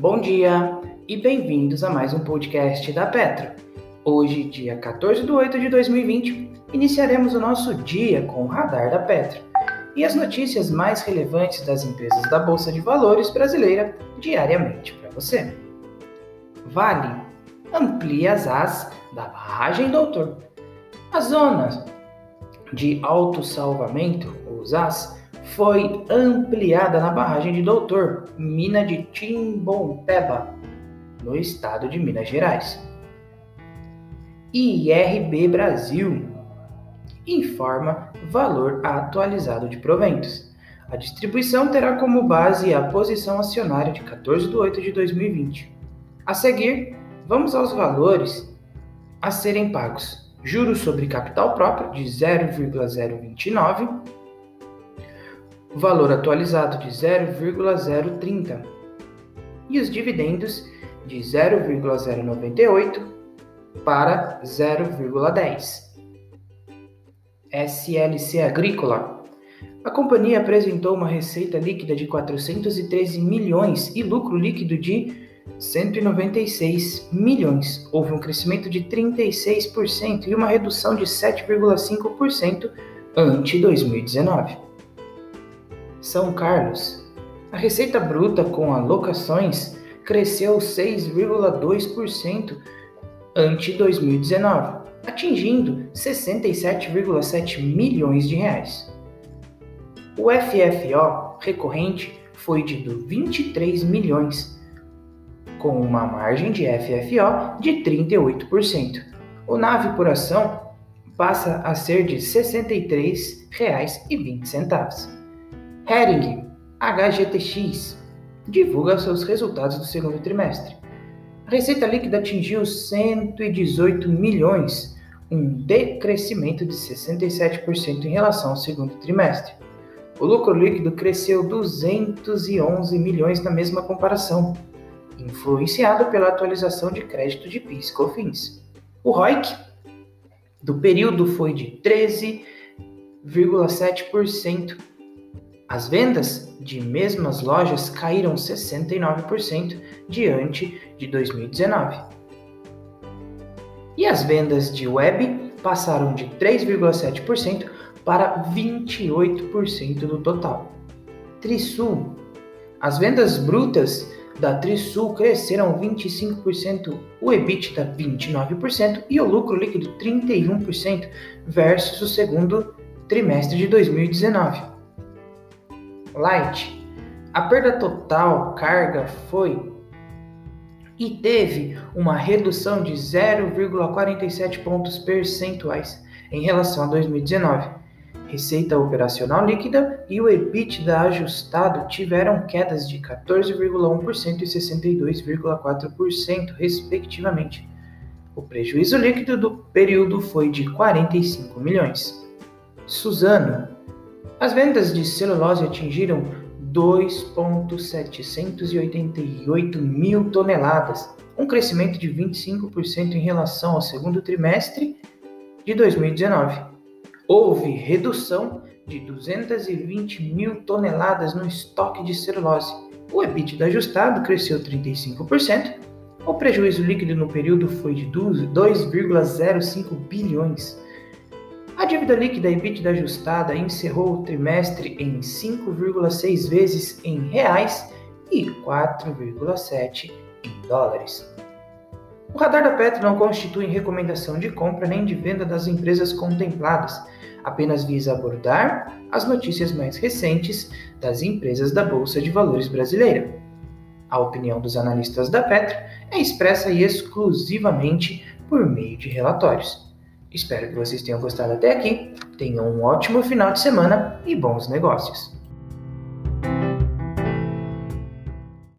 Bom dia e bem-vindos a mais um podcast da Petro. Hoje, dia 14 de 8 de 2020, iniciaremos o nosso dia com o radar da Petro e as notícias mais relevantes das empresas da Bolsa de Valores brasileira diariamente para você. Vale amplia as as da barragem Doutor. A zona de autossalvamento, os as, foi ampliada na barragem de Doutor, mina de Timbompeba, no estado de Minas Gerais. IRB Brasil informa valor atualizado de proventos. A distribuição terá como base a posição acionária de 14 de 8 de 2020. A seguir, vamos aos valores a serem pagos. Juros sobre capital próprio de 0,029, valor atualizado de 0,030 e os dividendos de 0,098 para 0,10. SLC Agrícola. A companhia apresentou uma receita líquida de 413 milhões e lucro líquido de 196 milhões. Houve um crescimento de 36% e uma redução de 7,5% ante 2019. São Carlos. A receita bruta com alocações cresceu 6,2% ante 2019, atingindo 67,7 milhões de reais. O FFO recorrente foi de 23 milhões com uma margem de FFO de 38%. O NAV por ação passa a ser de R$ 63,20. Hering HGTX divulga seus resultados do segundo trimestre. A receita líquida atingiu 118 milhões, um decrescimento de 67% em relação ao segundo trimestre. O lucro líquido cresceu 211 milhões na mesma comparação, influenciado pela atualização de crédito de PIS e COFINS. O ROIC do período foi de 13,7%. As vendas de mesmas lojas caíram 69% diante de 2019. E as vendas de web passaram de 3,7% para 28% do total. Trisul. As vendas brutas da Trisul cresceram 25%, o EBITDA 29% e o lucro líquido 31% versus o segundo trimestre de 2019. Light, a perda total carga foi e teve uma redução de 0,47 pontos percentuais em relação a 2019 receita operacional líquida e o EBITDA ajustado tiveram quedas de 14,1% e 62,4%, respectivamente. O prejuízo líquido do período foi de 45 milhões. Suzano. As vendas de celulose atingiram 2,788 mil toneladas, um crescimento de 25% em relação ao segundo trimestre de 2019 houve redução de 220 mil toneladas no estoque de celulose. O EBITDA ajustado cresceu 35%. O prejuízo líquido no período foi de 2,05 bilhões. Dívida líquida EBITDA ajustada encerrou o trimestre em 5,6 vezes em reais e 4,7 em dólares. O radar da Petro não constitui recomendação de compra nem de venda das empresas contempladas apenas visa abordar as notícias mais recentes das empresas da Bolsa de Valores brasileira. A opinião dos analistas da Petro é expressa exclusivamente por meio de relatórios. Espero que vocês tenham gostado até aqui, tenham um ótimo final de semana e bons negócios!